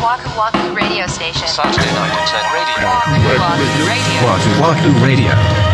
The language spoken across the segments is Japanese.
Waku Waku Radio Station. Saturday night at 10 radio. Waku Waku Radio. Wahoo Wahoo Radio.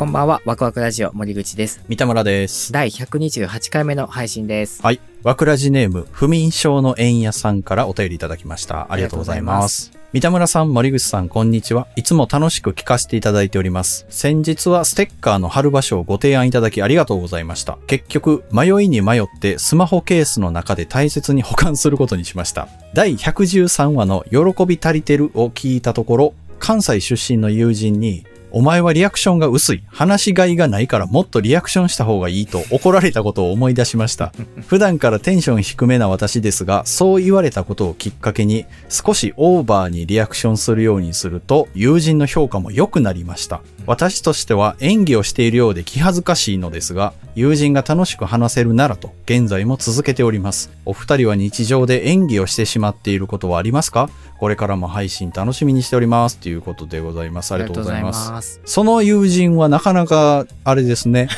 こんばんは、ワクワクラジオ森口です。三田村です。第128回目の配信です。はい。わくらじネーム、不眠症の円屋さんからお便りいただきました。ありがとうございます。三田村さん、森口さん、こんにちは。いつも楽しく聞かせていただいております。先日はステッカーの貼る場所をご提案いただきありがとうございました。結局、迷いに迷ってスマホケースの中で大切に保管することにしました。第113話の喜び足りてるを聞いたところ、関西出身の友人に、お前はリアクションが薄い。話しがいがないからもっとリアクションした方がいいと怒られたことを思い出しました。普段からテンション低めな私ですが、そう言われたことをきっかけに少しオーバーにリアクションするようにすると友人の評価も良くなりました。私としては演技をしているようで気恥ずかしいのですが、友人が楽しく話せるならと現在も続けております。お二人は日常で演技をしてしまっていることはありますか？これからも配信楽しみにしております。ということでございます。ありがとうございます。す。その友人はなかなか、あれですね。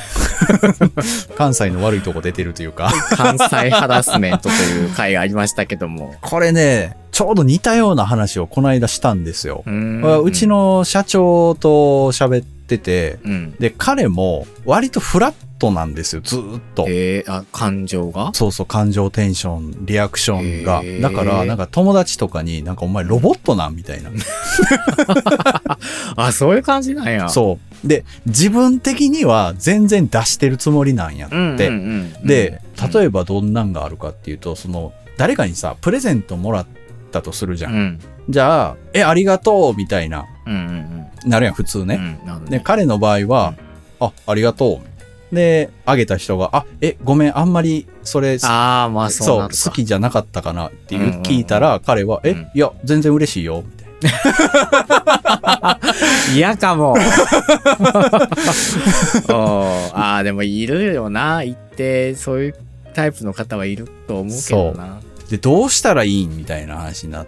関西の悪いとこ出てるというか。関西ハラスメントという回がありましたけども。これね、ちょうど似たような話をこの間したんですよう。ち、の社長と喋ってて、うん。で、彼も割とフラットなんですよ、ずーっと。えー、あ、感情が？そうそう、感情、テンション、リアクションがへ。ーだから、なんか友達とかになんかお前ロボットなん？みたいな。あ、そういう感じなんや。そう。で、自分的には全然出してるつもりなんやって。うんうんうんうん。で、例ええばどんなんがあるかっていうと、その、誰かにさ、プレゼントもらったとするじゃん。うん。じゃあ、え、ありがとうみたいな、うんうんなるやん、普通うん。ね。うん。なるほどで、ね。彼の場合は、あ、ありがとう。で、あげた人が、あ、え、ごめん、あんまり、それ、ああ、まあそう好きじゃなかったかなっていううんうんうん聞いたら、彼は、えうん、いや、全然嬉しいよ、みたいな。嫌かも。ああ、でもいるよな。一定、そういうタイプの方はいると思うけどな。で、どうしたらいいんみたいな話になっ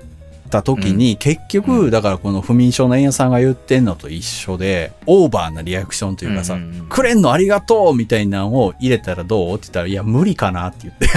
た時に、結う局、だからこの不眠症の円屋さんが言ってんのと一緒で、オーバーなリアクションというかさ、うんうんうん。くれんのありがとうみたいなのを入れたらどう？って言ったら、いや、無理かなって言って。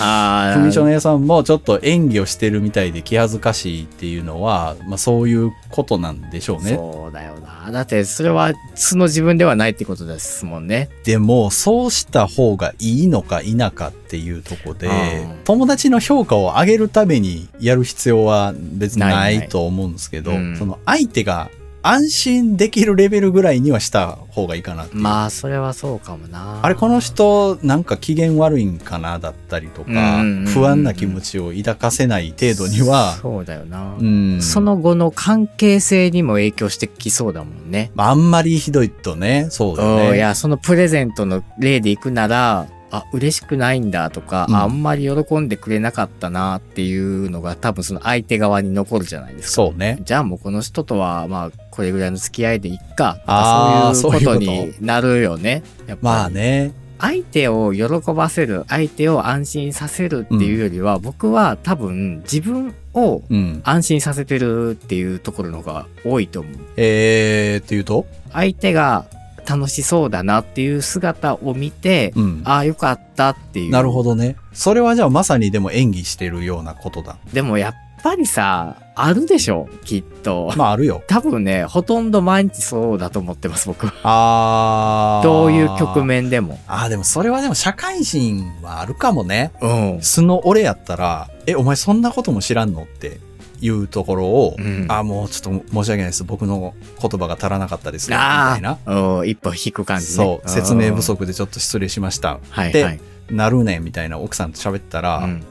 ああ、の屋さんもちょっと演技をしてるみたいで気恥ずかしいっていうのは、まあそういうことなんでしょうね。そうだよな。だって、それは素の自分ではないってことですもんね。でも、そうした方がいいのか否かっていうとこでうん、友達の評価を上げるためにやる必要は別にないと思うんですけど、うんその相手が安心できるレベルぐらいにはした方がいいかな。まあ、それはそうかもな。あれ、この人、なんか機嫌悪いんかなだったりとか不安な気持ちを抱かせない程度には、そうだよな。うん。その後の関係性にも影響してきそうだもんね。まあ、あんまりひどいとね、そうだね。うんいや、そのプレゼントの例でいくなら、あ、嬉しくないんだとか、うんあんまり喜んでくれなかったなっていうのが多分その相手側に残るじゃないですか。そうね。じゃあもうこの人とは、まあ、これぐらいの付き合いでいっか。あーそういうことになるよね。やっぱりまあね。相手を喜ばせる、相手を安心させるっていうよりは、僕は多分自分をうん。安心させてるっていうところの方が多いと思う。えー、っていうと？相手が楽しそうだなっていう姿を見て、うん。ああ、よかったっていう。なるほどね。それはじゃあまさにでも演技してるようなことだ。でもやっぱりさ、あるでしょ、きっと。まああるよ。多分ね、ほとんど毎日そうだと思ってます、僕は。あー。どういう局面でも。あーでもそれはでも社会人はあるかもね。うん。素の俺やったら、え、お前そんなことも知らんのっていうところを、うんあーもうちょっと申し訳ないです。僕の言葉が足らなかったです。みたあいな。あ、うん一歩引く感じね。そう、説明不うん。足でちょっと失礼しました。ではいはい。なるねんみたいな奥さんと喋ったら、うん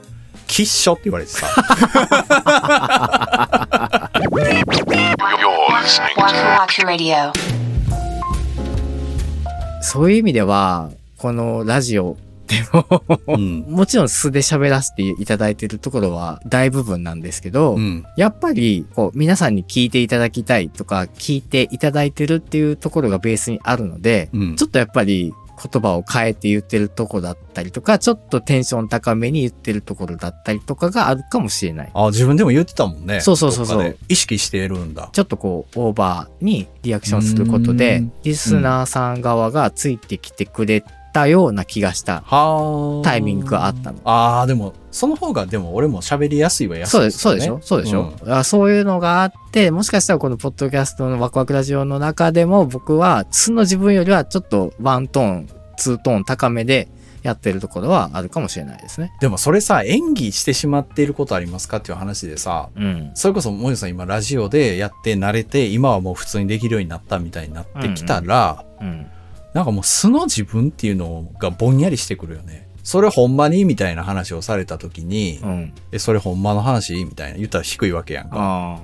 きっしょって言われてさ。そういう意味では、このラジオでも、うん。もちろん素で喋らせていただいてるところは大部分なんですけど、うん。やっぱり、こう、皆さんに聞いていただきたいとか、聞いていただいてるっていうところがベースにあるので、うんちょっとやっぱり言葉を変えて言ってるとこだったりとか、ちょっとテンション高めに言ってるところだったりとかがあるかもしれない。あ、自分でも言ってたもんね。そうそうそうそう意識してるんだ。ちょっとこう、オーバーにリアクションすることでうん、リスナーさん側がついてきてくれたような気がしたはあ。タイミングがあったの。ああ、でも、その方がでも俺も喋りやすいはやすいそうです、そうでしょ？そうでしょ、んあそういうのがあって、もしかしたらこのポッドキャストのワクワクラジオの中でも僕は素の自分よりはちょっとワントーン、ツートーン高めでやってるところはあるかもしれないですね。でもそれさ、演技してしまっていることありますか？っていう話でさ、うん。それこそ、もゆさん今ラジオでやって慣れて、今はもう普通にできるようになったみたいになってきたら、うん。なんかもう素の自分っていうのがぼんやりしてくるよね。それほんまにみたいな話をされた時に、うん。え、それほんまの話みたいな言ったら低いわけやんか。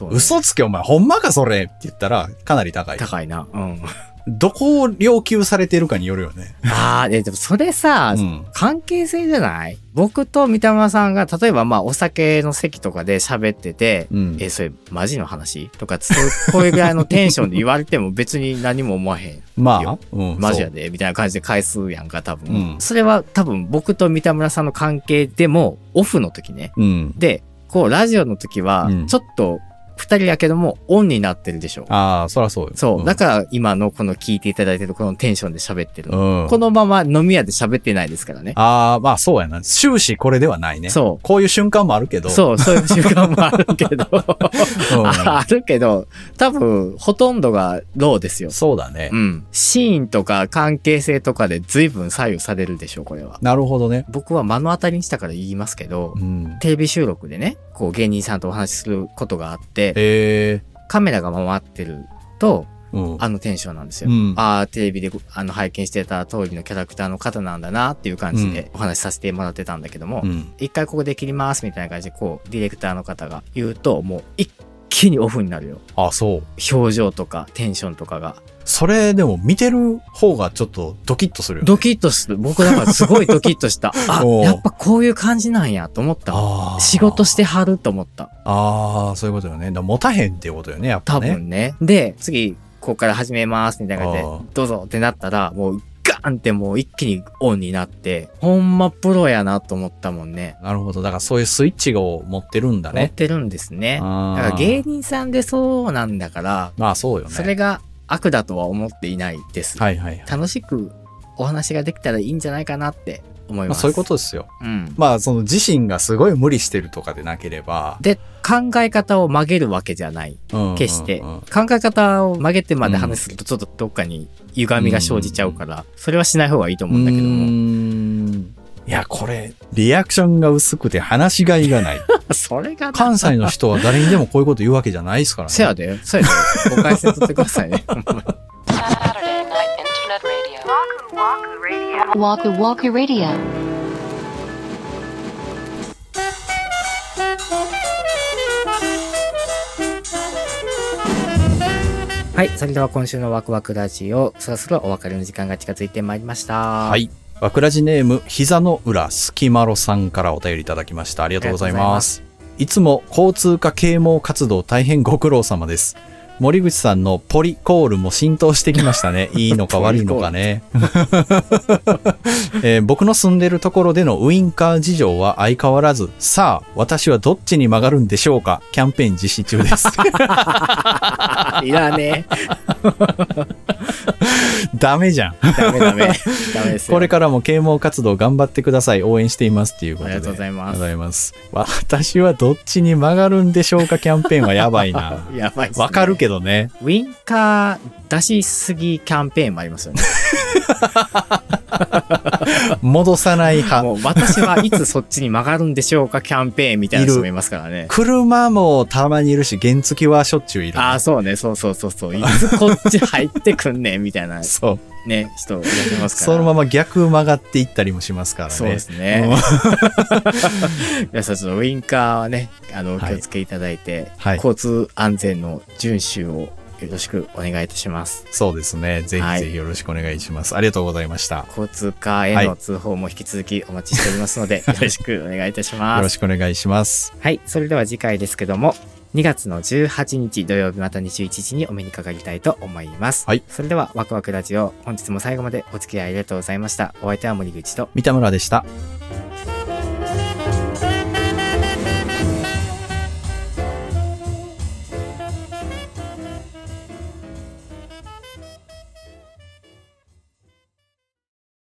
ね。嘘つけお前ほんまかそれって言ったらかなり高い。高いな。うん。どこを要求されてるかによるよね。ああ、え、でもそれさ、うん。関係性じゃない？僕と三田村さんが、例えばまあお酒の席とかで喋ってて、うん。え、それマジの話？とか、そ うこういうぐらいのテンションで言われても別に何も思わへん。まあよ、うん。マジやで？みたいな感じで返すやんか、多分。うんそれは多分僕と三田村さんの関係でも、オフの時ね。うん。で、こう、ラジオの時はうん、ちょっと、二人やけども、オンになってるでしょ。ああ、そらそうよ。そう。だかから今のこの聞いていただいてるこのテンションで喋ってる。うん。このまま飲み屋で喋ってないですからね。ああ、まあそうやな。終始これではないね。そうこういう瞬間もあるけど。そう、そういう習慣もあるけど、うんああるけど、多分、ほとんどがローですよ。そうだねう。ん。シーンとか関係性とかで随分左右されるでしょう、これは。なるほどね。僕は目の当たりにしたから言いますけどう、ん。テレビ収録でね、こう芸人さんとお話しすることがあって、えカメラが回ってると。あのテンションなんですよ。うんああ、テレビであの拝見してた通りのキャラクターの方なんだなっていう感じでお話しさせてもらってたんだけども、うん。一回ここで切りますみたいな感じでこうディレクターの方が言うともう一気にオフになるよ。あ、そう。表情とかテンションとかが。それでも見てる方がちょっとドキッとするよね。ドキッとする。僕だからすごいドキッとした。あやっぱこういう感じなんやと思った。仕事してはると思った。ああ、そういうことよね。だ持たへんっていうことよね、やっぱ多ね。分ね。で次ここから始めますみたいな感じでどうぞってなったらもうガーンってもう一気にオンになってほんまプロやなと思ったもんねなるほど。だからそういうスイッチを持ってるんだ持っね。てるんですねだから芸人さんでそうなんだからまあそうよね。それが悪だとは思っていないです。はいはいはい。楽しくお話ができたらいいんじゃないかなって思います。まあそういうことですよ。うん。まあその自身がすごい無理してるとかでなければ。で、考え方を曲げるわけじゃない。うん決して。うんうん考え方を曲げてまで話するとちょっとどっかに歪みが生じちゃうから、それはしない方がいいと思うんだけども。んいや、これ、リアクションが薄くて話しがいがない。それがな、関西の人は誰にでもこういうこと言うわけじゃないですからね。せやで、せやで、ご回線取ってくださいね。Night Internet Radio. はい、それでは今週のワクワクラジオ、そろそろお別れの時間が近づいてまいりました。は。はいわくらじネーム、膝の裏、すきまろさんからお便りいただきました。ありがとうございます。いつも交通課啓蒙活動大変ご苦労様です。森口さんのポリコールも浸透してきましたね。いいのか悪いのかね。えー僕の住んでるところでのウインカー事情は相変わらず、さあ、私はどっちに曲がるんでしょうか？キャンペーン実施中です。いらねダメじゃん。え。ダメダメ。ダメですよ。これからも啓蒙活動頑張ってください。応援していますっていうことで。ありがとうございますありがとうございます。私はどっちに曲がるんでしょうか？キャンペーンはやばいな。やばいねわかるけどね。ウィンカー出しすぎキャンペーンもありますよね。戻さない派。もう私はいつそっちに曲がるんでしょうかキャンペーンみたいな人もいますからね。車もたまにいるし、原付はしょっちゅういる。ああ、そうね、そうそうそうそう。いつこっち入ってくんねんみたいな そう。ね、人いらっしゃいますから。そのまま逆曲がっていったりもしますからね。そうですね。皆さんちょっとウィンカーはね、あの、おはい気をつけいただいて、はい交通安全の遵守をよろしくお願いいたします。そうですね。ぜひぜひよろしくお願いします。ありがとうございました。よ交通課への通報も引き続きお待ちしておりますので、よろしくお願いいたします。ろしくお願いします。はい、それでは次回ですけども、2月の18日土曜日また21時にお目にかかりたいと思います。はい。それではワクワクラジオ、本日も最後までお付き合いありがとうございました。お相手は森口と、三田村でした。「